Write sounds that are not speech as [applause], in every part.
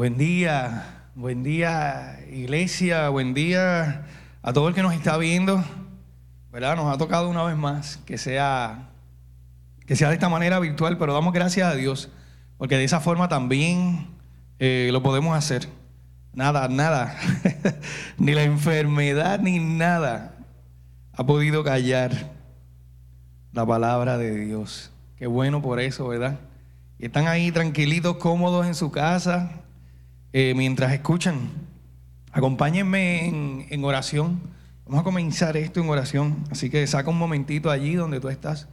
Buen día, buen día iglesia, buen día a todo el que nos está viendo. ¿Verdad? Nos ha tocado una vez más que sea que sea de esta manera virtual, pero damos gracias a Dios porque de esa forma también eh, lo podemos hacer. Nada, nada, [laughs] ni la enfermedad ni nada ha podido callar la palabra de Dios. Qué bueno por eso, ¿verdad? Y están ahí tranquilitos, cómodos en su casa, eh, mientras escuchan. Acompáñenme en, oración. Vamos a comenzar esto en oración. Así que saca un momentito allí donde tú estás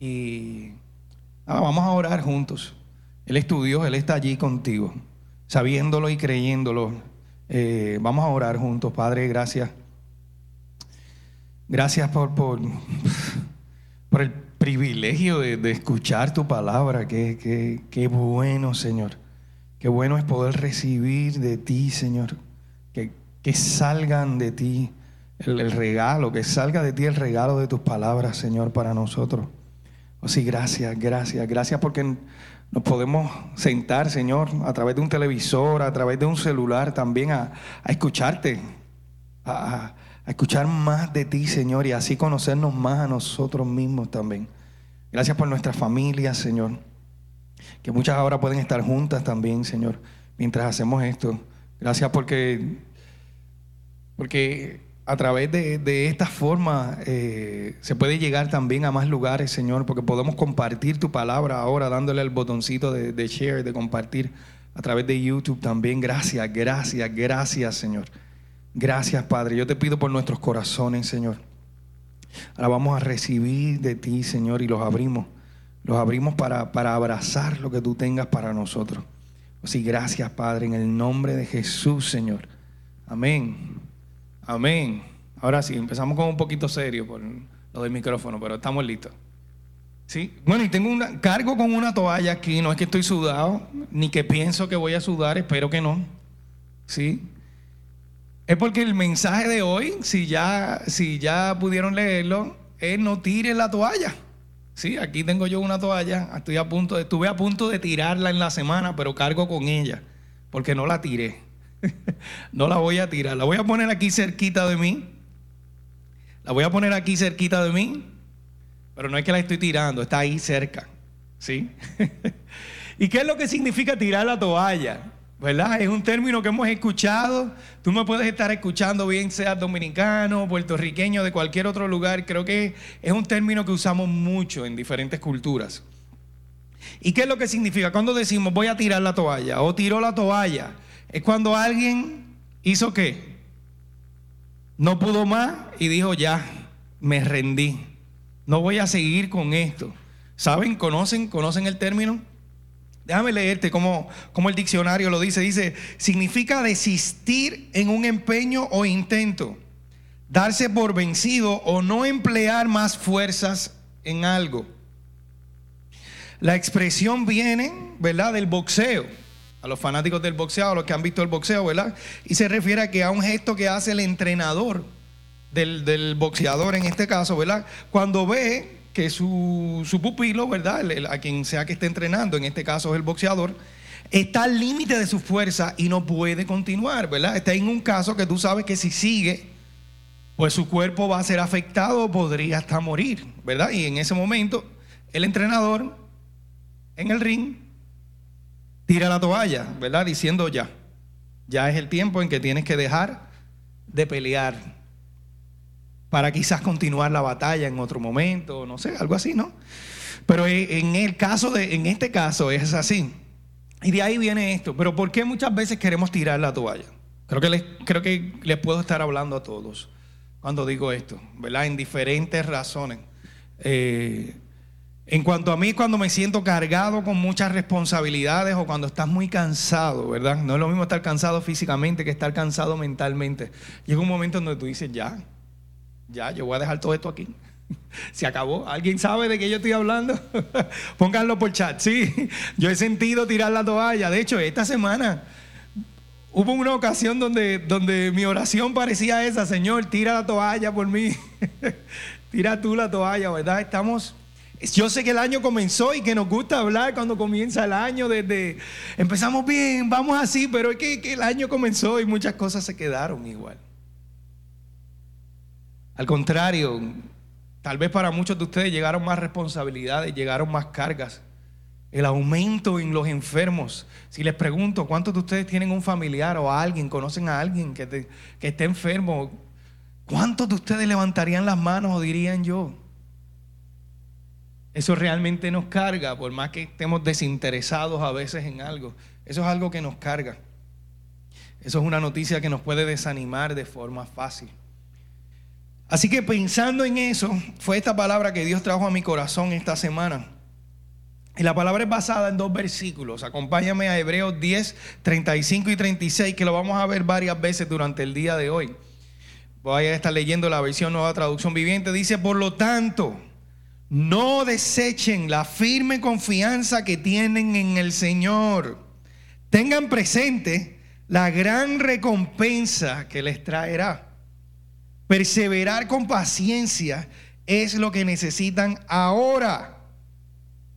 y vamos a orar juntos. Él es tu Dios, Él está allí contigo, sabiéndolo y creyéndolo. Eh, vamos a orar juntos, Padre, gracias. Gracias por, por, [laughs] por el privilegio de, escuchar tu palabra. Qué, qué, bueno, Señor. Qué bueno es poder recibir de ti, Señor. Que, que salgan de ti el, regalo, que salga de ti el regalo de tus palabras, Señor, para nosotros. Oh, sí, gracias, gracias, gracias porque nos podemos sentar, Señor, a través de un televisor, a través de un celular también a, escucharte, a, a escuchar más de ti, Señor, y así conocernos más a nosotros mismos también. Gracias por nuestras familias, Señor, que muchas ahora pueden estar juntas también, Señor, mientras hacemos esto. Gracias porque, porque a través de, esta forma eh, se puede llegar también a más lugares, Señor, porque podemos compartir tu palabra ahora dándole el botoncito de, de share, de compartir a través de YouTube también. Gracias, gracias, gracias, Señor. Gracias, Padre. Yo te pido por nuestros corazones, Señor. Ahora vamos a recibir de ti, Señor, y los abrimos. Los abrimos para, para abrazar lo que tú tengas para nosotros. Así, gracias, Padre, en el nombre de Jesús, Señor. Amén. Amén. Ahora sí, empezamos con un poquito serio por lo del micrófono, pero estamos listos. Sí, bueno, y tengo un cargo con una toalla aquí, no es que estoy sudado, ni que pienso que voy a sudar, espero que no. Sí, es porque el mensaje de hoy, si ya, si ya pudieron leerlo, es no tire la toalla. Sí, aquí tengo yo una toalla, estoy a punto de, estuve a punto de tirarla en la semana, pero cargo con ella, porque no la tiré. [laughs] no la voy a tirar, la voy a poner aquí cerquita de mí. La voy a poner aquí cerquita de mí, pero no es que la estoy tirando, está ahí cerca. ¿Sí? [laughs] ¿Y qué es lo que significa tirar la toalla? ¿Verdad? Es un término que hemos escuchado. Tú me puedes estar escuchando, bien seas dominicano, puertorriqueño, de cualquier otro lugar. Creo que es un término que usamos mucho en diferentes culturas. ¿Y qué es lo que significa? Cuando decimos voy a tirar la toalla o tiró la toalla, es cuando alguien hizo qué? No pudo más y dijo ya, me rendí. No voy a seguir con esto. ¿Saben? ¿Conocen? ¿Conocen el término? Déjame leerte como, como el diccionario lo dice. Dice, significa desistir en un empeño o intento, darse por vencido o no emplear más fuerzas en algo. La expresión viene, ¿verdad?, del boxeo. A los fanáticos del boxeo, a los que han visto el boxeo, ¿verdad? Y se refiere a que a un gesto que hace el entrenador del, del boxeador en este caso, ¿verdad? Cuando ve que su, pupilo, ¿verdad? a quien sea que esté entrenando, en este caso es el boxeador, está al límite de su fuerza y no puede continuar, ¿verdad? Está en un caso que tú sabes que si sigue, pues su cuerpo va a ser afectado podría hasta morir, ¿verdad? Y en ese momento, el entrenador en el ring tira la toalla, ¿verdad? Diciendo ya, ya es el tiempo en que tienes que dejar de pelear para quizás continuar la batalla en otro momento, no sé, algo así, ¿no? Pero en el caso de, en este caso es así. Y de ahí viene esto. Pero ¿por qué muchas veces queremos tirar la toalla? Creo que les, creo que les puedo estar hablando a todos cuando digo esto, ¿verdad? En diferentes razones. Eh, en cuanto a mí, cuando me siento cargado con muchas responsabilidades o cuando estás muy cansado, ¿verdad? No es lo mismo estar cansado físicamente que estar cansado mentalmente. Llega un momento en donde tú dices, ya, ya, yo voy a dejar todo esto aquí. [laughs] Se acabó. ¿Alguien sabe de qué yo estoy hablando? [laughs] Pónganlo por chat. Sí, yo he sentido tirar la toalla. De hecho, esta semana hubo una ocasión donde, donde mi oración parecía esa, Señor, tira la toalla por mí. [laughs] tira tú la toalla, ¿verdad? Estamos Yo sé que el año comenzó y que nos gusta hablar cuando comienza el año, desde empezamos bien, vamos así, pero es que, que el año comenzó y muchas cosas se quedaron igual. Al contrario, tal vez para muchos de ustedes llegaron más responsabilidades, llegaron más cargas. El aumento en los enfermos. Si les pregunto, ¿cuántos de ustedes tienen un familiar o a alguien, conocen a alguien que, que esté enfermo? ¿Cuántos de ustedes levantarían las manos o dirían yo? Eso realmente nos carga, por más que estemos desinteresados a veces en algo. Eso es algo que nos carga. Eso es una noticia que nos puede desanimar de forma fácil. Así que pensando en eso, fue esta palabra que Dios trajo a mi corazón esta semana. Y la palabra es basada en dos versículos. Acompáñame a Hebreos 10, 35 y 36, que lo vamos a ver varias veces durante el día de hoy. Voy a estar leyendo la versión nueva traducción viviente. Dice, por lo tanto, no desechen la firme confianza que tienen en el Señor. Tengan presente la gran recompensa que les traerá. Perseverar con paciencia es lo que necesitan ahora.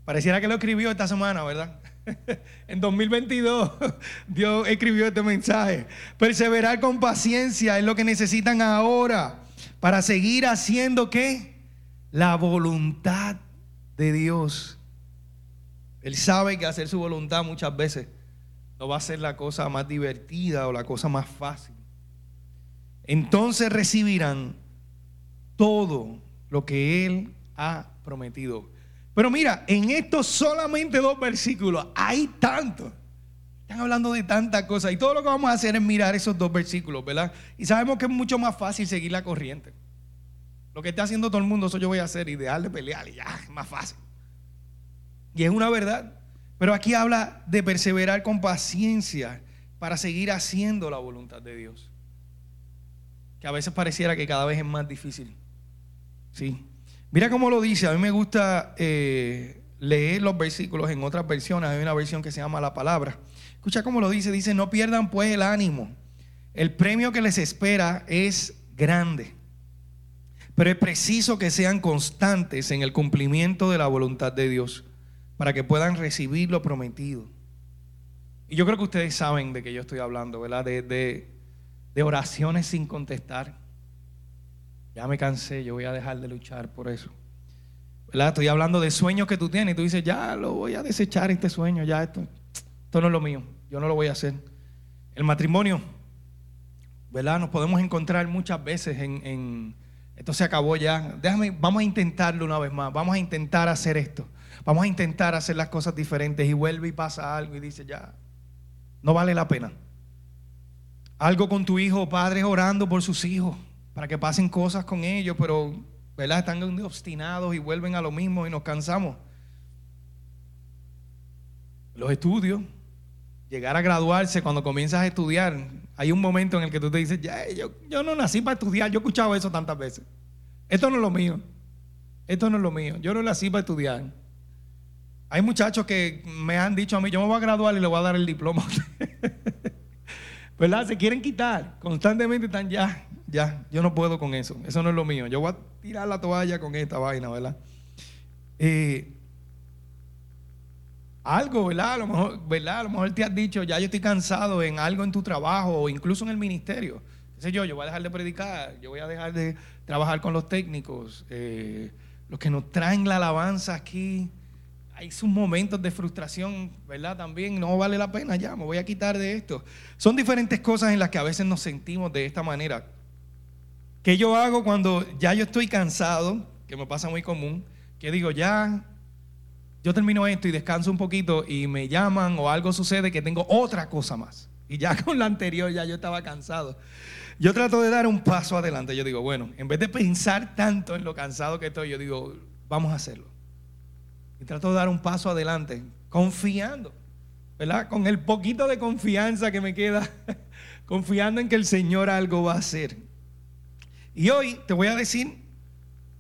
Pareciera que lo escribió esta semana, ¿verdad? [laughs] en 2022 [laughs] Dios escribió este mensaje. Perseverar con paciencia es lo que necesitan ahora para seguir haciendo qué? la voluntad de Dios. Él sabe que hacer su voluntad muchas veces no va a ser la cosa más divertida o la cosa más fácil. Entonces recibirán todo lo que Él ha prometido. Pero mira, en estos solamente dos versículos hay tanto. Están hablando de tantas cosas y todo lo que vamos a hacer es mirar esos dos versículos, ¿verdad? Y sabemos que es mucho más fácil seguir la corriente. Lo que está haciendo todo el mundo, eso yo voy a hacer, ideal de pelear y ya, es más fácil. Y es una verdad. Pero aquí habla de perseverar con paciencia para seguir haciendo la voluntad de Dios. Que a veces pareciera que cada vez es más difícil. Sí. Mira cómo lo dice. A mí me gusta eh, leer los versículos en otras versiones. Hay una versión que se llama La Palabra. Escucha cómo lo dice. Dice, no pierdan pues el ánimo. El premio que les espera es grande. Pero es preciso que sean constantes en el cumplimiento de la voluntad de Dios para que puedan recibir lo prometido. Y yo creo que ustedes saben de qué yo estoy hablando, ¿verdad? De, de, oraciones sin contestar. Ya me cansé, yo voy a dejar de luchar por eso. Estoy hablando de sueños que tú tienes y tú dices, ya lo voy a desechar este sueño, ya esto, esto no es lo mío, yo no lo voy a hacer. El matrimonio, ¿verdad? Nos podemos encontrar muchas veces en esto se acabó ya. Déjame, vamos a intentarlo una vez más. Vamos a intentar hacer esto. Vamos a intentar hacer las cosas diferentes. Y vuelve y pasa algo y dice, ya, no vale la pena. Algo con tu hijo, padres orando por sus hijos, para que pasen cosas con ellos, pero, ¿verdad? Están obstinados y vuelven a lo mismo y nos cansamos. Los estudios, llegar a graduarse, cuando comienzas a estudiar, hay un momento en el que tú te dices, ya, yo, yo no nací para estudiar, yo he escuchado eso tantas veces. Esto no es lo mío. Esto no es lo mío. Yo no nací para estudiar. Hay muchachos que me han dicho a mí, yo me voy a graduar y le voy a dar el diploma. [laughs] ¿Verdad? Se quieren quitar. Constantemente están ya, ya, yo no puedo con eso. Eso no es lo mío. Yo voy a tirar la toalla con esta vaina, ¿verdad? Eh, algo, ¿verdad? A lo mejor, ¿verdad? A lo mejor te has dicho, ya yo estoy cansado en algo en tu trabajo o incluso en el ministerio. Dice yo, yo voy a dejar de predicar, yo voy a dejar de trabajar con los técnicos, eh, los que nos traen la alabanza aquí. Hay sus momentos de frustración, ¿verdad? También no vale la pena ya, me voy a quitar de esto. Son diferentes cosas en las que a veces nos sentimos de esta manera. ¿Qué yo hago cuando ya yo estoy cansado? Que me pasa muy común. Que digo, ya yo termino esto y descanso un poquito y me llaman o algo sucede que tengo otra cosa más. Y ya [laughs] con la anterior ya yo estaba cansado. Yo trato de dar un paso adelante. Yo digo, bueno, en vez de pensar tanto en lo cansado que estoy, yo digo, vamos a hacerlo. Y trato de dar un paso adelante, confiando, ¿verdad? Con el poquito de confianza que me queda, [laughs] confiando en que el Señor algo va a hacer. Y hoy te voy a decir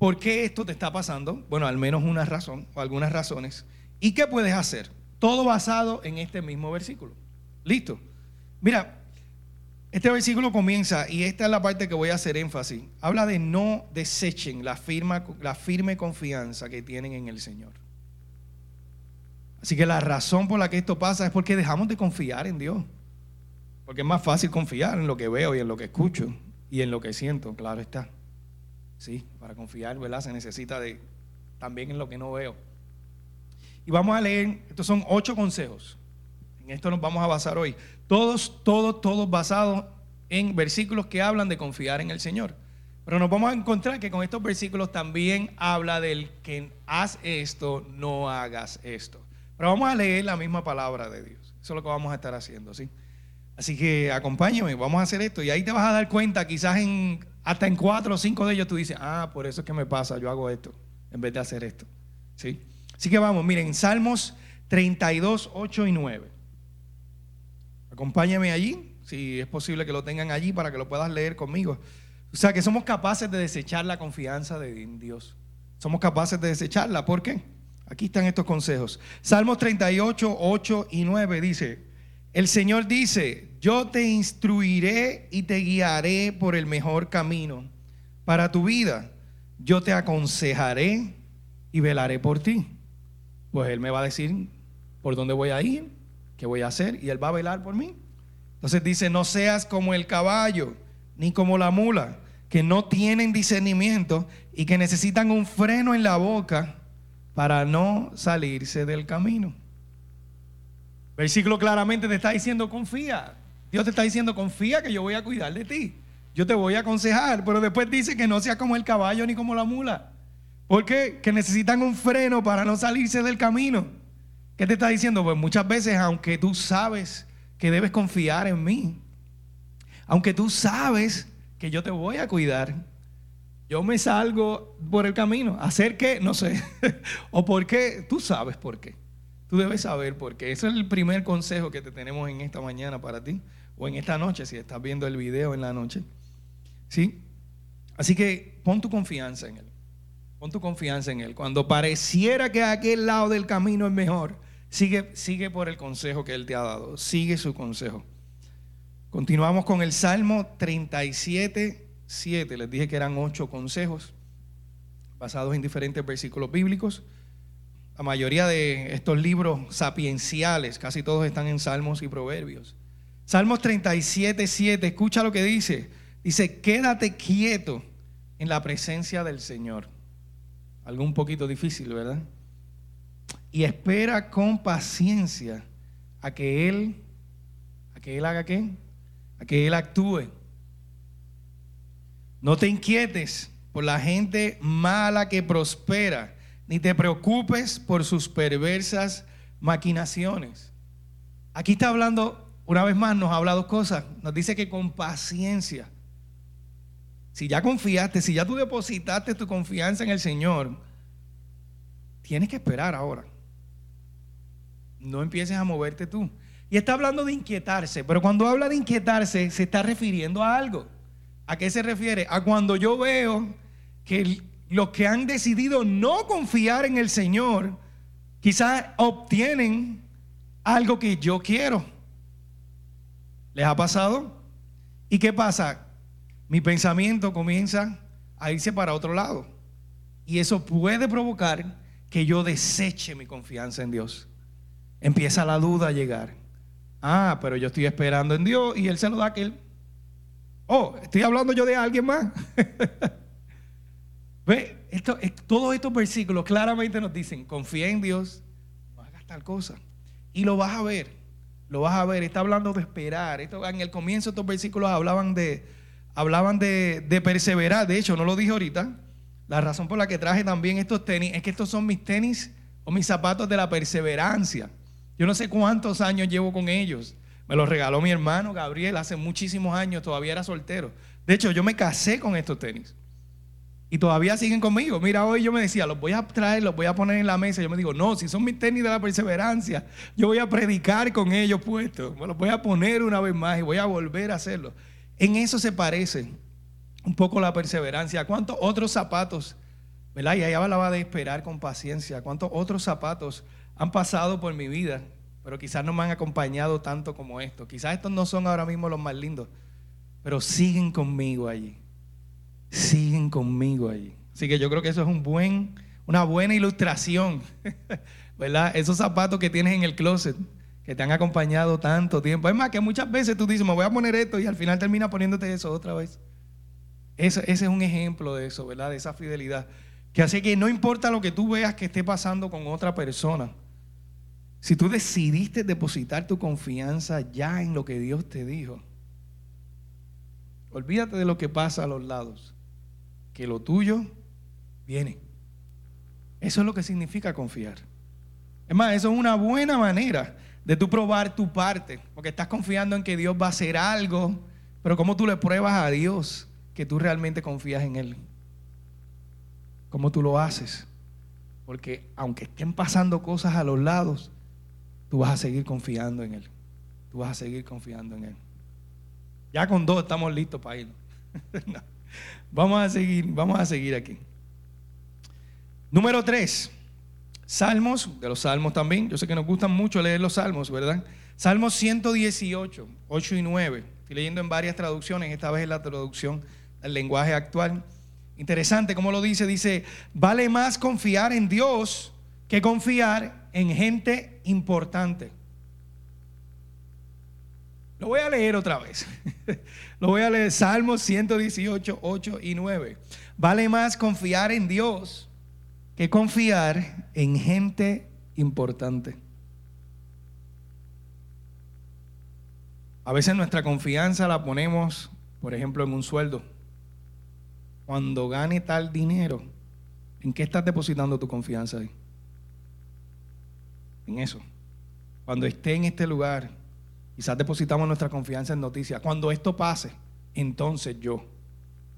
¿Por qué esto te está pasando? Bueno, al menos una razón o algunas razones. ¿Y qué puedes hacer? Todo basado en este mismo versículo. ¿Listo? Mira, Este versículo comienza, y esta es la parte que voy a hacer énfasis, habla de no desechen la, firme confianza que tienen en el Señor. Así que la razón por la que esto pasa es porque dejamos de confiar en Dios. Porque es más fácil confiar en lo que veo y en lo que escucho y en lo que siento, claro está. Sí, para confiar, ¿verdad? Se necesita de también en lo que no veo. Y vamos a leer, estos son ocho consejos. En esto nos vamos a basar hoy. Todos, todos, todos basados en versículos que hablan de confiar en el Señor. Pero nos vamos a encontrar que con estos versículos también habla del que haz esto, no hagas esto. Pero vamos a leer la misma palabra de Dios. Eso es lo que vamos a estar haciendo, ¿sí? Así que acompáñame, vamos a hacer esto. Y ahí te vas a dar cuenta, quizás en, hasta en cuatro o cinco de ellos tú dices, ah, por eso es que me pasa, yo hago esto, en vez de hacer esto. ¿Sí? Así que vamos, miren, Salmos 32, 8 y 9. Acompáñame allí, si es posible que lo tengan allí para que lo puedas leer conmigo. O sea, que somos capaces de desechar la confianza de Dios. Somos capaces de desecharla. ¿Por qué? Aquí están estos consejos. Salmos 38, 8 y 9 dice, el Señor dice, yo te instruiré y te guiaré por el mejor camino para tu vida. Yo te aconsejaré y velaré por ti. Pues Él me va a decir por dónde voy a ir, qué voy a hacer, y Él va a velar por mí. Entonces dice, no seas como el caballo, ni como la mula, que no tienen discernimiento y que necesitan un freno en la boca para no salirse del camino. Versículo claramente te está diciendo confía. Dios te está diciendo confía que yo voy a cuidar de ti. Yo te voy a aconsejar, pero después dice que no sea como el caballo ni como la mula. ¿Por qué? Que necesitan un freno para no salirse del camino. ¿Qué te está diciendo? Pues muchas veces, aunque tú sabes que debes confiar en mí, aunque tú sabes que yo te voy a cuidar, yo me salgo por el camino. ¿Hacer qué? No sé. [laughs] ¿O por qué? Tú sabes por qué. Tú debes saber por qué. Ese es el primer consejo que te tenemos en esta mañana para ti. O en esta noche, si estás viendo el video en la noche. ¿Sí? Así que pon tu confianza en Él. Pon tu confianza en Él. Cuando pareciera que aquel lado del camino es mejor, sigue, sigue por el consejo que Él te ha dado. Sigue su consejo. Continuamos con el Salmo 37 siete. Les dije que eran ocho consejos basados en diferentes versículos bíblicos. La mayoría de estos libros sapienciales, casi todos están en Salmos y Proverbios. Salmos 37, 7, escucha lo que dice. Dice, quédate quieto en la presencia del Señor. Algo un poquito difícil, ¿verdad? Y espera con paciencia a que Él, a que Él haga qué? A que Él actúe. No te inquietes por la gente mala que prospera, ni te preocupes por sus perversas maquinaciones. Aquí está hablando, una vez más nos habla dos cosas. Nos dice que con paciencia, si ya confiaste, si ya tú depositaste tu confianza en el Señor, tienes que esperar ahora. No empieces a moverte tú. Y está hablando de inquietarse, pero cuando habla de inquietarse se está refiriendo a algo. ¿A qué se refiere? A cuando yo veo que los que han decidido no confiar en el Señor, quizás obtienen algo que yo quiero. ¿Les ha pasado? ¿Y qué pasa? Mi pensamiento comienza a irse para otro lado. Y eso puede provocar que yo deseche mi confianza en Dios. Empieza la duda a llegar. Ah, pero yo estoy esperando en Dios y Él se lo da aquel. Oh, estoy hablando yo de alguien más. [laughs] Ve, todos estos versículos claramente nos dicen, confía en Dios, no hagas tal cosa. Y lo vas a ver, lo vas a ver. Está hablando de esperar. Esto, en el comienzo estos versículos hablaban de, hablaban de perseverar. De hecho, no lo dije ahorita. La razón por la que traje también estos tenis es que estos son mis tenis o mis zapatos de la perseverancia. Yo no sé cuántos años llevo con ellos. Me los regaló mi hermano Gabriel hace muchísimos años, todavía era soltero. De hecho, yo me casé con estos tenis. Y todavía siguen conmigo. Mira, hoy yo me decía, los voy a traer, los voy a poner en la mesa. Yo me digo, no, si son mis tenis de la perseverancia, yo voy a predicar con ellos puestos. Me los voy a poner una vez más y voy a volver a hacerlo. En eso se parece un poco la perseverancia. ¿Cuántos otros zapatos, verdad? Y ahí hablaba de esperar con paciencia. ¿Cuántos otros zapatos han pasado por mi vida pero quizás no me han acompañado tanto como estos. Quizás estos no son ahora mismo los más lindos, pero siguen conmigo allí. Siguen conmigo allí. Así que yo creo que eso es un buen, una buena ilustración, [laughs] ¿verdad? Esos zapatos que tienes en el closet, que te han acompañado tanto tiempo. Es más, que muchas veces tú dices, me voy a poner esto y al final termina poniéndote eso otra vez. ese es un ejemplo de eso, ¿verdad? De esa fidelidad. Que hace que no importa lo que tú veas que esté pasando con otra persona, si tú decidiste depositar tu confianza ya en lo que Dios te dijo, olvídate de lo que pasa a los lados, que lo tuyo viene. Eso es lo que significa confiar. Es más, eso es una buena manera de tú probar tu parte, porque estás confiando en que Dios va a hacer algo, pero ¿cómo tú le pruebas a Dios que tú realmente confías en Él? ¿Cómo tú lo haces? Porque aunque estén pasando cosas a los lados, tú vas a seguir confiando en Él. Tú vas a seguir confiando en Él. Ya con dos estamos listos para ir. [laughs] Vamos a seguir, vamos a seguir aquí. Número tres, Salmos, de los Salmos también. Yo sé que nos gustan mucho leer los Salmos, ¿verdad? Salmos 118, 8 y 9. Estoy leyendo en varias traducciones, esta vez es la traducción del lenguaje actual. Interesante como lo dice, dice, vale más confiar en Dios que confiar en gente importante. Lo voy a leer otra vez. [laughs] Lo voy a leer Salmos 118, 8 y 9. Vale más confiar en Dios que confiar en gente importante. A veces nuestra confianza la ponemos, por ejemplo, en un sueldo. Cuando gane tal dinero, ¿en qué estás depositando tu confianza ahí? En eso. Cuando esté en este lugar, quizás depositamos nuestra confianza en noticias. Cuando esto pase, entonces yo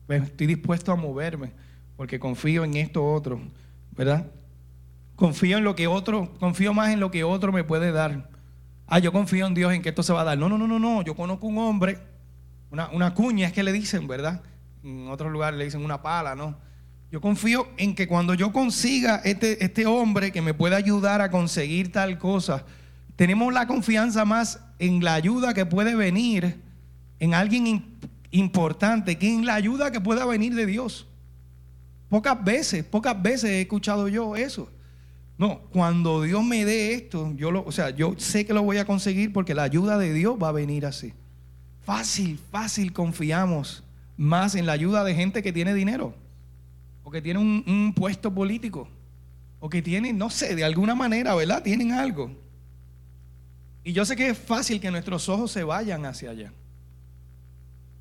pues, estoy dispuesto a moverme porque confío en esto otro, ¿verdad? Confío en lo que otro, confío más en lo que otro me puede dar. Ah, yo confío en Dios en que esto se va a dar. No, no, no, no, no. Yo conozco un hombre, una, una cuña es que le dicen, ¿verdad? En otros lugares le dicen una pala, ¿no? Yo confío en que cuando yo consiga este, este hombre que me pueda ayudar a conseguir tal cosa, tenemos la confianza más en la ayuda que puede venir, en alguien importante, que en la ayuda que pueda venir de Dios. Pocas veces, pocas veces he escuchado yo eso. No, cuando Dios me dé esto, yo lo, o sea, yo sé que lo voy a conseguir porque la ayuda de Dios va a venir así. Fácil, fácil confiamos más en la ayuda de gente que tiene dinero o que tienen un, puesto político, o que tienen, no sé, de alguna manera, ¿verdad? Tienen algo. Y yo sé que es fácil que nuestros ojos se vayan hacia allá.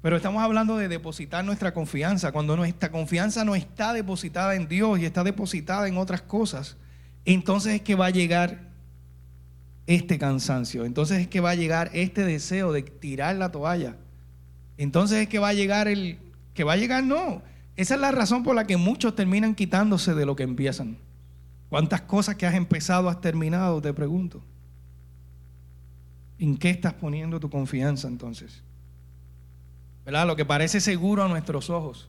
Pero estamos hablando de depositar nuestra confianza. Cuando nuestra confianza no está depositada en Dios y está depositada en otras cosas, entonces es que va a llegar este cansancio. Entonces es que va a llegar este deseo de tirar la toalla. Entonces es que va a llegar el que va a llegar no, esa es la razón por la que muchos terminan quitándose de lo que empiezan. ¿Cuántas cosas que has empezado has terminado? Te pregunto. ¿En qué estás poniendo tu confianza entonces? ¿Verdad? Lo que parece seguro a nuestros ojos.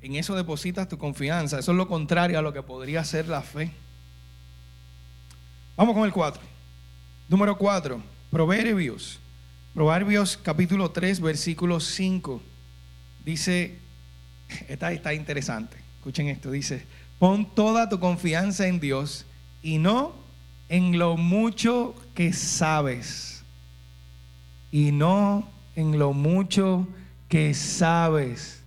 En eso depositas tu confianza. Eso es lo contrario a lo que podría ser la fe. Vamos con el 4. Número 4. Proverbios. Proverbios capítulo 3, versículo 5. Dice, esta está interesante. Escuchen esto, dice, pon toda tu confianza en Dios y no en lo mucho que sabes. Y no en lo mucho que sabes.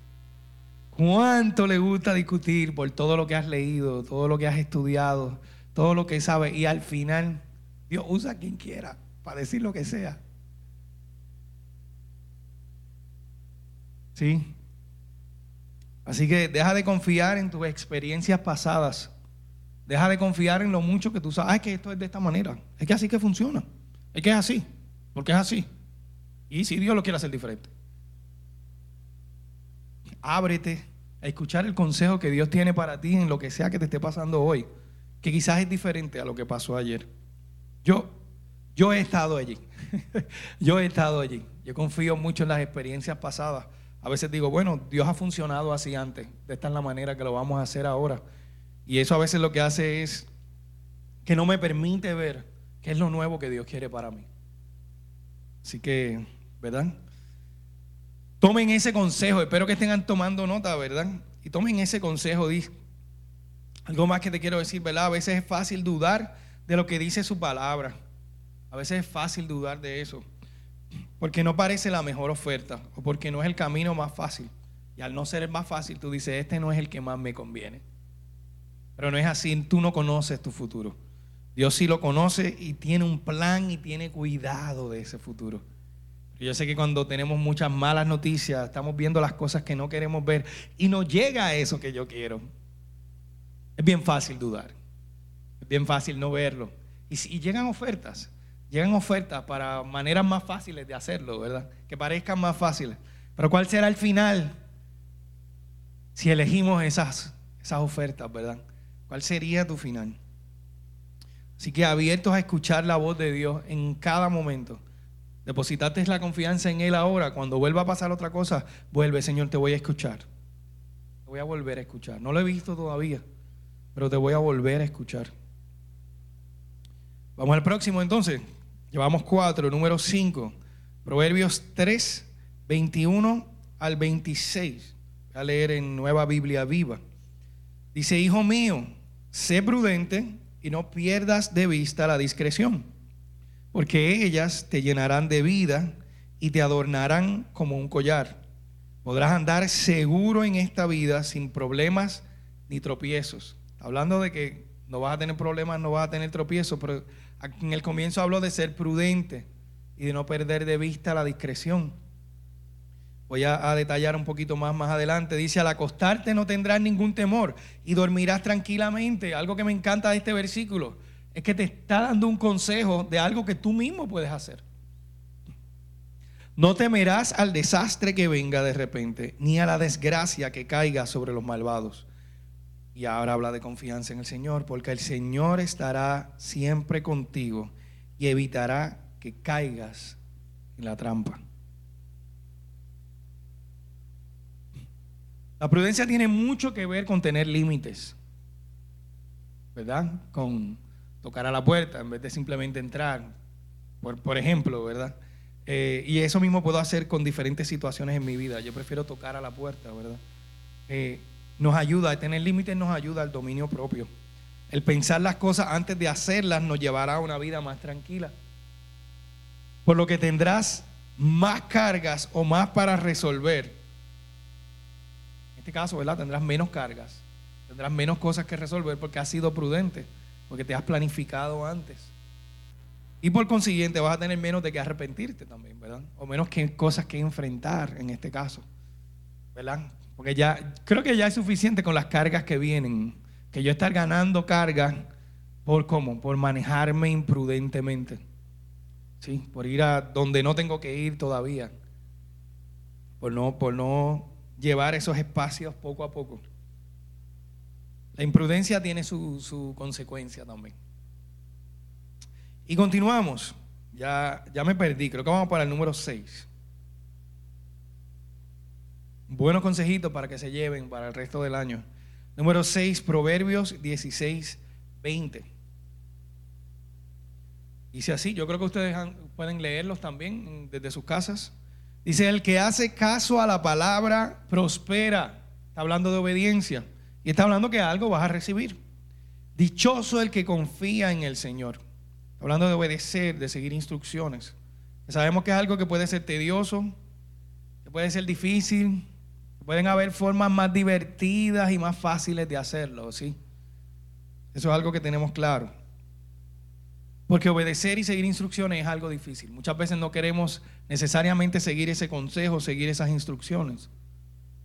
¿Cuánto le gusta discutir por todo lo que has leído, todo lo que has estudiado, todo lo que sabes? Y al final, Dios usa a quien quiera para decir lo que sea. ¿Sí? Así que deja de confiar en tus experiencias pasadas. Deja de confiar en lo mucho que tú sabes. Ah, es que esto es de esta manera. Es que así que funciona. Es que es así. Porque es así. Y si Dios lo quiere hacer diferente. Ábrete a escuchar el consejo que Dios tiene para ti en lo que sea que te esté pasando hoy. Que quizás es diferente a lo que pasó ayer. Yo, yo he estado allí. [laughs] yo he estado allí. Yo confío mucho en las experiencias pasadas a veces digo, bueno, Dios ha funcionado así antes, de esta es la manera que lo vamos a hacer ahora. Y eso a veces lo que hace es que no me permite ver qué es lo nuevo que Dios quiere para mí. Así que, ¿verdad? tomen ese consejo. Espero que estén tomando nota, ¿verdad? Y tomen ese consejo. Algo más que te quiero decir, ¿verdad? A veces es fácil dudar de lo que dice su palabra. A veces es fácil dudar de eso. Porque no parece la mejor oferta o porque no es el camino más fácil. Y al no ser el más fácil, tú dices, este no es el que más me conviene. Pero no es así, tú no conoces tu futuro. Dios sí lo conoce y tiene un plan y tiene cuidado de ese futuro. Yo sé que cuando tenemos muchas malas noticias, estamos viendo las cosas que no queremos ver y no llega a eso que yo quiero. Es bien fácil dudar. Es bien fácil no verlo. Y, si, llegan ofertas, llegan ofertas para maneras más fáciles de hacerlo, ¿verdad? Que parezcan más fáciles. Pero ¿cuál será el final si elegimos esas, esas ofertas, ¿verdad? ¿Cuál sería tu final? Así que abiertos a escuchar la voz de Dios en cada momento. Depositaste la confianza en Él ahora. Cuando vuelva a pasar otra cosa, vuelve, Señor, te voy a escuchar. Te voy a volver a escuchar. No lo he visto todavía, pero te voy a volver a escuchar. Vamos al próximo entonces. Llevamos cuatro, número cinco. Proverbios 3, 21 al 26. Voy a leer en Nueva Biblia Viva. Dice, hijo mío, sé prudente y no pierdas de vista la discreción porque ellas te llenarán de vida y te adornarán como un collar. Podrás andar seguro en esta vida sin problemas ni tropiezos. Hablando de que no vas a tener problemas, no vas a tener tropiezos, pero en el comienzo hablo de ser prudente y de no perder de vista la discreción. Voy a, a, detallar un poquito más más adelante. Dice, al acostarte no tendrás ningún temor y dormirás tranquilamente. Algo que me encanta de este versículo es que te está dando un consejo de algo que tú mismo puedes hacer. No temerás al desastre que venga de repente, ni a la desgracia que caiga sobre los malvados. Y ahora habla de confianza en el Señor, porque el Señor estará siempre contigo y evitará que caigas en la trampa. La prudencia tiene mucho que ver con tener límites, ¿verdad? Con tocar a la puerta en vez de simplemente entrar, por, por ejemplo, ¿verdad? Eh, y eso mismo puedo hacer con diferentes situaciones en mi vida. Yo prefiero tocar a la puerta, ¿verdad? Eh, nos ayuda, a tener límites nos ayuda al dominio propio. El pensar las cosas antes de hacerlas nos llevará a una vida más tranquila. Por lo que tendrás más cargas o más para resolver. En este caso, ¿verdad? Tendrás menos cargas, tendrás menos cosas que resolver porque has sido prudente porque te has planificado antes. Y por consiguiente vas a tener menos de que arrepentirte también, ¿verdad? O menos que cosas que enfrentar en este caso, ¿verdad? Porque ya creo que ya es suficiente con las cargas que vienen, que yo estar ganando cargas por cómo, por manejarme imprudentemente. Sí, por ir a donde no tengo que ir todavía. Por no por no llevar esos espacios poco a poco. La imprudencia tiene su, consecuencia también. Y continuamos. Ya, ya me perdí, creo que vamos para el número 6. Buenos consejitos para que se lleven para el resto del año. Número 6, Proverbios 16, 20. Dice así, yo creo que ustedes pueden leerlos también desde sus casas. Dice, el que hace caso a la palabra prospera. Está hablando de obediencia. Y está hablando que algo vas a recibir. Dichoso el que confía en el Señor. Hablando de obedecer, de seguir instrucciones. Sabemos que es algo que puede ser tedioso, que puede ser difícil, pueden haber formas más divertidas y más fáciles de hacerlo, ¿sí? Eso es algo que tenemos claro. Porque obedecer y seguir instrucciones es algo difícil. Muchas veces no queremos necesariamente seguir ese consejo, seguir esas instrucciones.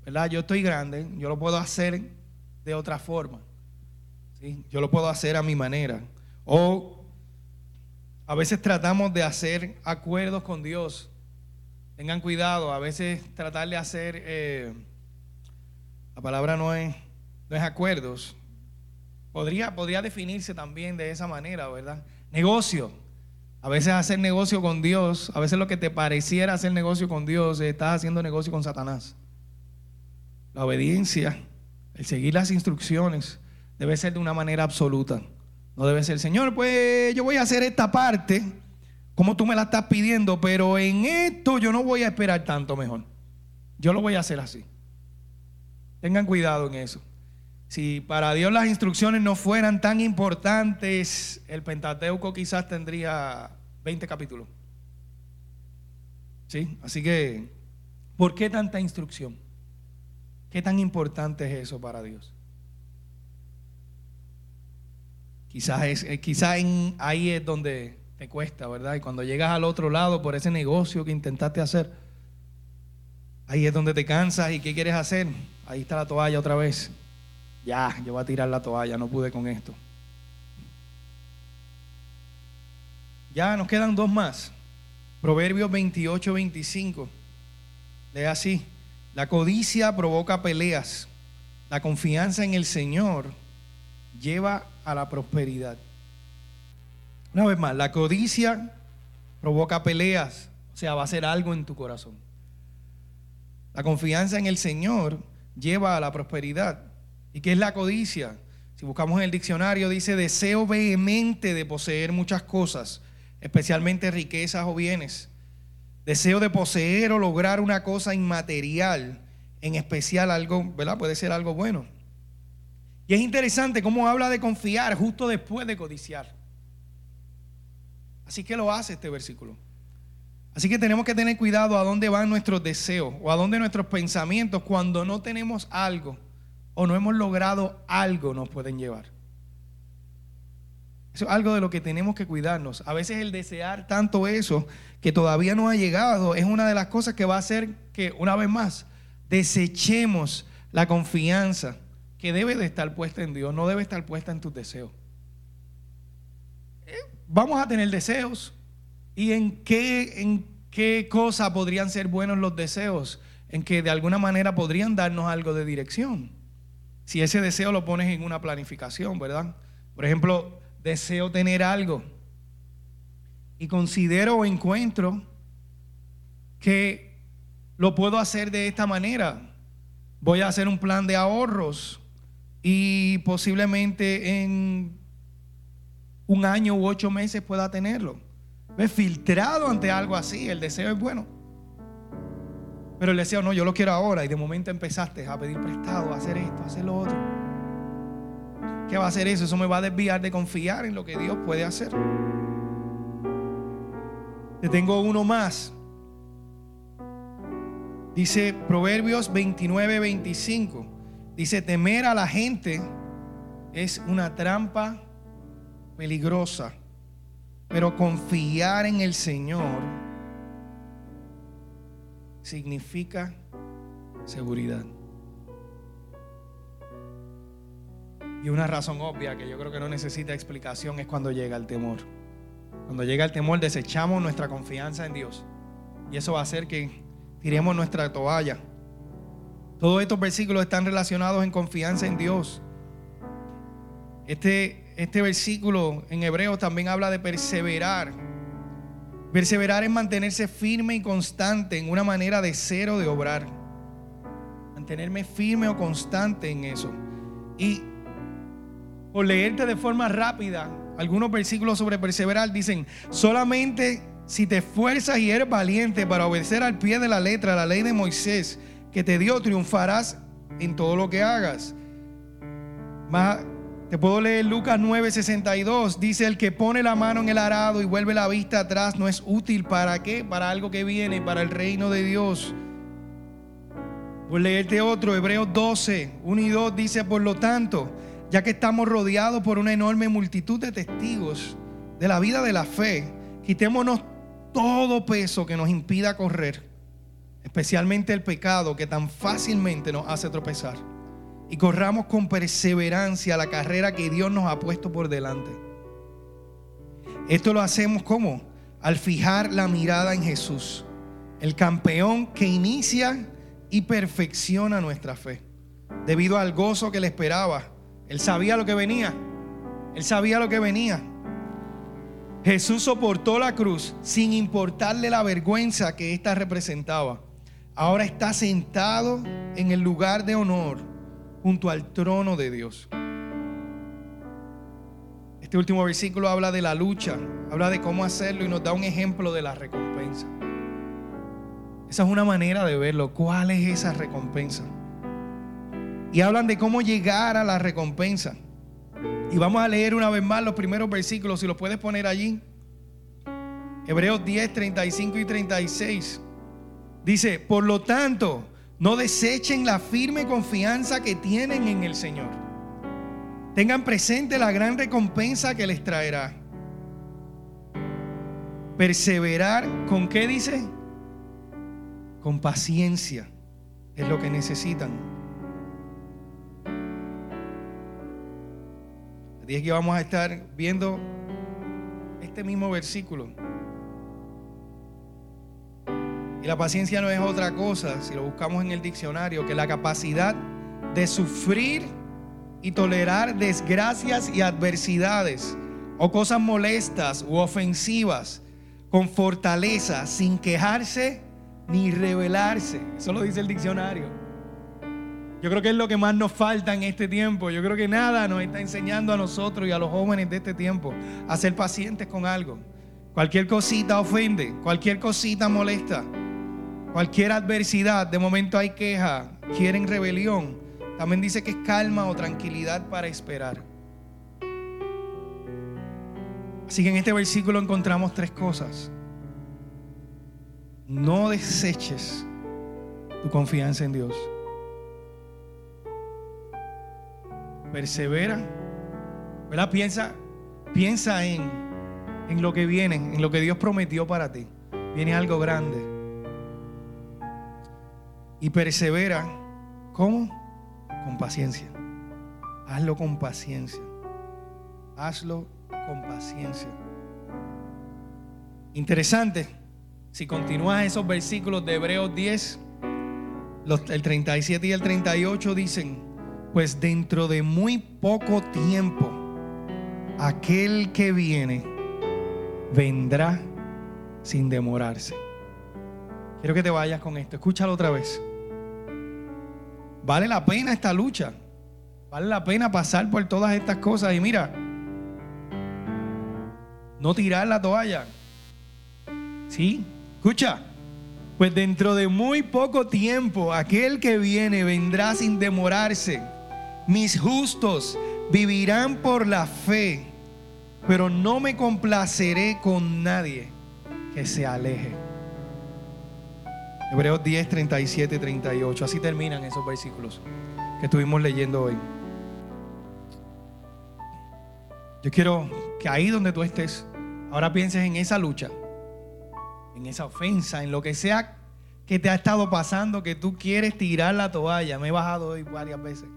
¿Verdad? Yo estoy grande, yo lo puedo hacer de otra forma. ¿sí? Yo lo puedo hacer a mi manera. O a veces tratamos de hacer acuerdos con Dios. Tengan cuidado, a veces tratar de hacer, eh, la palabra no es, no es acuerdos. Podría, podría definirse también de esa manera, ¿verdad? Negocio. A veces hacer negocio con Dios, a veces lo que te pareciera hacer negocio con Dios, estás haciendo negocio con Satanás. La obediencia el seguir las instrucciones debe ser de una manera absoluta. No debe ser, Señor, pues yo voy a hacer esta parte como tú me la estás pidiendo, pero en esto yo no voy a esperar tanto mejor. yo lo voy a hacer así. Tengan cuidado en eso. Si para Dios las instrucciones no fueran tan importantes, el Pentateuco quizás tendría 20 capítulos. ¿Sí? Así que, ¿por qué tanta instrucción? ¿Qué tan importante es eso para Dios? Quizás, es, eh, quizás ahí es donde te cuesta, ¿verdad? Y cuando llegas al otro lado por ese negocio que intentaste hacer, ahí es donde te cansas y ¿qué quieres hacer? Ahí está la toalla otra vez. Ya, yo voy a tirar la toalla, no pude con esto. Ya nos quedan dos más. Proverbios 28, 25. Lee así. La codicia provoca peleas. La confianza en el Señor lleva a la prosperidad. Una vez más, la codicia provoca peleas. O sea, va a ser algo en tu corazón. La confianza en el Señor lleva a la prosperidad. ¿Y qué es la codicia? Si buscamos en el diccionario, dice deseo vehemente de poseer muchas cosas, especialmente riquezas o bienes. Deseo de poseer o lograr una cosa inmaterial, en especial algo, ¿verdad? Puede ser algo bueno. Y es interesante cómo habla de confiar justo después de codiciar. Así que lo hace este versículo. Así que tenemos que tener cuidado a dónde van nuestros deseos o a dónde nuestros pensamientos cuando no tenemos algo o no hemos logrado algo nos pueden llevar. Eso es algo de lo que tenemos que cuidarnos. A veces el desear tanto eso que todavía no ha llegado es una de las cosas que va a hacer que, una vez más, desechemos la confianza que debe de estar puesta en Dios, no debe estar puesta en tus deseos. Eh, vamos a tener deseos. ¿Y en qué, en qué cosa podrían ser buenos los deseos? En que de alguna manera podrían darnos algo de dirección. Si ese deseo lo pones en una planificación, ¿verdad? Por ejemplo, deseo tener algo y considero o encuentro que lo puedo hacer de esta manera. Voy a hacer un plan de ahorros y posiblemente en un año u ocho meses pueda tenerlo. Filtrado ante algo así, el deseo es bueno. Pero el deseo no, yo lo quiero ahora y de momento empezaste a pedir prestado, a hacer esto, a hacer lo otro. ¿Qué va a hacer eso? Eso me va a desviar de confiar en lo que Dios puede hacer. Te tengo uno más. Dice Proverbios 29, 25. Dice, temer a la gente es una trampa peligrosa, pero confiar en el Señor significa seguridad. Y una razón obvia que yo creo que no necesita explicación es cuando llega el temor. Cuando llega el temor desechamos nuestra confianza en Dios. Y eso va a hacer que tiremos nuestra toalla. Todos estos versículos están relacionados en confianza en Dios. Este, este versículo en hebreo también habla de perseverar. Perseverar es mantenerse firme y constante en una manera de cero de obrar. Mantenerme firme o constante en eso. Y por leerte de forma rápida, algunos versículos sobre perseverar dicen, solamente si te esfuerzas y eres valiente para obedecer al pie de la letra la ley de Moisés que te dio, triunfarás en todo lo que hagas. Más, te puedo leer Lucas 9:62. Dice, el que pone la mano en el arado y vuelve la vista atrás no es útil. ¿Para qué? Para algo que viene, para el reino de Dios. Por leerte otro, Hebreos 12, 1 y 2 dice, por lo tanto, ya que estamos rodeados por una enorme multitud de testigos de la vida de la fe, quitémonos todo peso que nos impida correr, especialmente el pecado que tan fácilmente nos hace tropezar, y corramos con perseverancia la carrera que Dios nos ha puesto por delante. Esto lo hacemos como? Al fijar la mirada en Jesús, el campeón que inicia y perfecciona nuestra fe, debido al gozo que le esperaba él sabía lo que venía. Él sabía lo que venía. Jesús soportó la cruz sin importarle la vergüenza que ésta representaba. Ahora está sentado en el lugar de honor junto al trono de Dios. Este último versículo habla de la lucha, habla de cómo hacerlo y nos da un ejemplo de la recompensa. Esa es una manera de verlo. ¿Cuál es esa recompensa? Y hablan de cómo llegar a la recompensa. Y vamos a leer una vez más los primeros versículos, si los puedes poner allí. Hebreos 10, 35 y 36. Dice, por lo tanto, no desechen la firme confianza que tienen en el Señor. Tengan presente la gran recompensa que les traerá. Perseverar, ¿con qué dice? Con paciencia es lo que necesitan. Dije que vamos a estar viendo este mismo versículo. Y la paciencia no es otra cosa, si lo buscamos en el diccionario, que la capacidad de sufrir y tolerar desgracias y adversidades o cosas molestas u ofensivas con fortaleza, sin quejarse ni rebelarse. Eso lo dice el diccionario. Yo creo que es lo que más nos falta en este tiempo. Yo creo que nada nos está enseñando a nosotros y a los jóvenes de este tiempo a ser pacientes con algo. Cualquier cosita ofende, cualquier cosita molesta, cualquier adversidad, de momento hay queja, quieren rebelión. También dice que es calma o tranquilidad para esperar. Así que en este versículo encontramos tres cosas. No deseches tu confianza en Dios. Persevera. ¿Verdad? Piensa, piensa en, en lo que viene, en lo que Dios prometió para ti. Viene algo grande. Y persevera. ¿Cómo? Con paciencia. Hazlo con paciencia. Hazlo con paciencia. Interesante, si continúas esos versículos de Hebreos 10, los, el 37 y el 38 dicen, pues dentro de muy poco tiempo, aquel que viene vendrá sin demorarse. Quiero que te vayas con esto, escúchalo otra vez. Vale la pena esta lucha, vale la pena pasar por todas estas cosas y mira, no tirar la toalla. ¿Sí? Escucha. Pues dentro de muy poco tiempo aquel que viene vendrá sin demorarse. Mis justos vivirán por la fe, pero no me complaceré con nadie que se aleje. Hebreos 10, 37, 38. Así terminan esos versículos que estuvimos leyendo hoy. Yo quiero que ahí donde tú estés, Ahora pienses en esa lucha, en esa ofensa, en lo que sea que te ha estado pasando, que tú quieres tirar la toalla. Me he bajado hoy varias veces.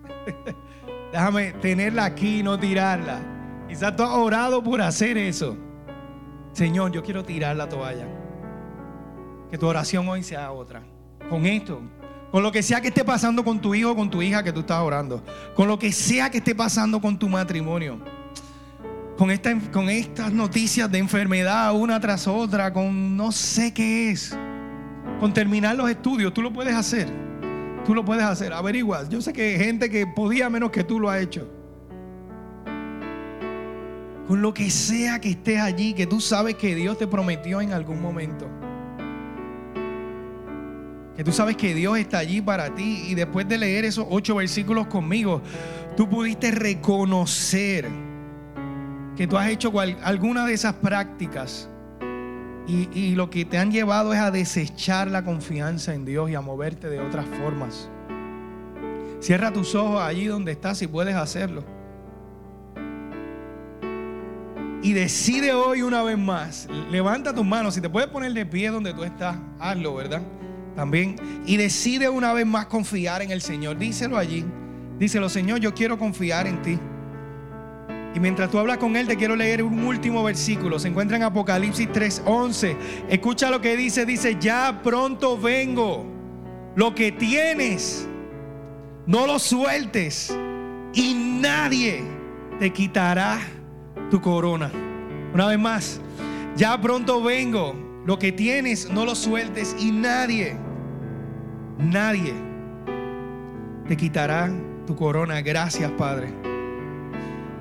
[laughs] Déjame tenerla aquí y no tirarla. Quizás tú has orado por hacer eso. Señor, yo quiero tirar la toalla. Que tu oración hoy sea otra. Con esto, con lo que sea que esté pasando con tu hijo o con tu hija que tú estás orando. Con lo que sea que esté pasando con tu matrimonio con, esta, con estas noticias de enfermedad una tras otra, con no sé qué es, con terminar los estudios, tú lo puedes hacer. Tú lo puedes hacer, averigua. Yo sé que hay gente que podía menos que tú lo ha hecho. Con lo que sea que estés allí, que tú sabes que Dios te prometió en algún momento. Que tú sabes que Dios está allí para ti. Y después de leer esos ocho versículos conmigo, tú pudiste reconocer que tú has hecho alguna de esas prácticas y, y, lo que te han llevado es a desechar la confianza en Dios y a moverte de otras formas. Cierra tus ojos allí donde estás si puedes hacerlo. Y decide hoy una vez más, levanta tus manos, si te puedes poner de pie donde tú estás, hazlo, ¿verdad? También. Y decide una vez más confiar en el Señor. Díselo allí. Díselo, Señor, yo quiero confiar en ti. Y mientras tú hablas con él, te quiero leer un último versículo. Se encuentra en Apocalipsis 3:11. Escucha lo que dice. Dice, ya pronto vengo. Lo que tienes, no lo sueltes. Y nadie te quitará tu corona. Una vez más, ya pronto vengo. Lo que tienes, no lo sueltes. Y nadie, nadie te quitará tu corona. Gracias, Padre.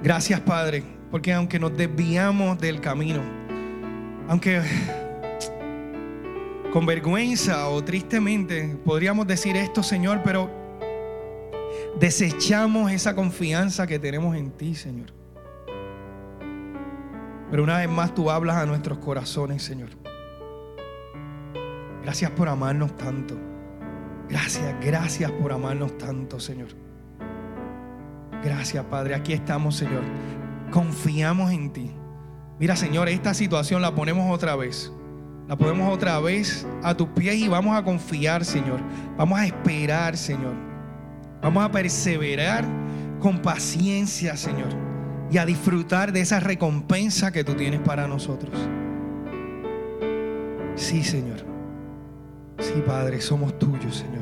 Gracias, Padre, porque aunque nos desviamos del camino, aunque con vergüenza o tristemente podríamos decir esto, Señor, pero desechamos esa confianza que tenemos en ti, Señor. Pero una vez más tú hablas a nuestros corazones, Señor. Gracias por amarnos tanto. Gracias, gracias por amarnos tanto, Señor. Gracias, Padre. Aquí estamos, Señor. Confiamos en ti. Mira, Señor, esta situación la ponemos otra vez. La ponemos otra vez a tus pies y vamos a confiar, Señor. Vamos a esperar, Señor. Vamos a perseverar con paciencia, Señor. Y a disfrutar de esa recompensa que tú tienes para nosotros. Sí, Señor. Sí, Padre, somos tuyos, Señor.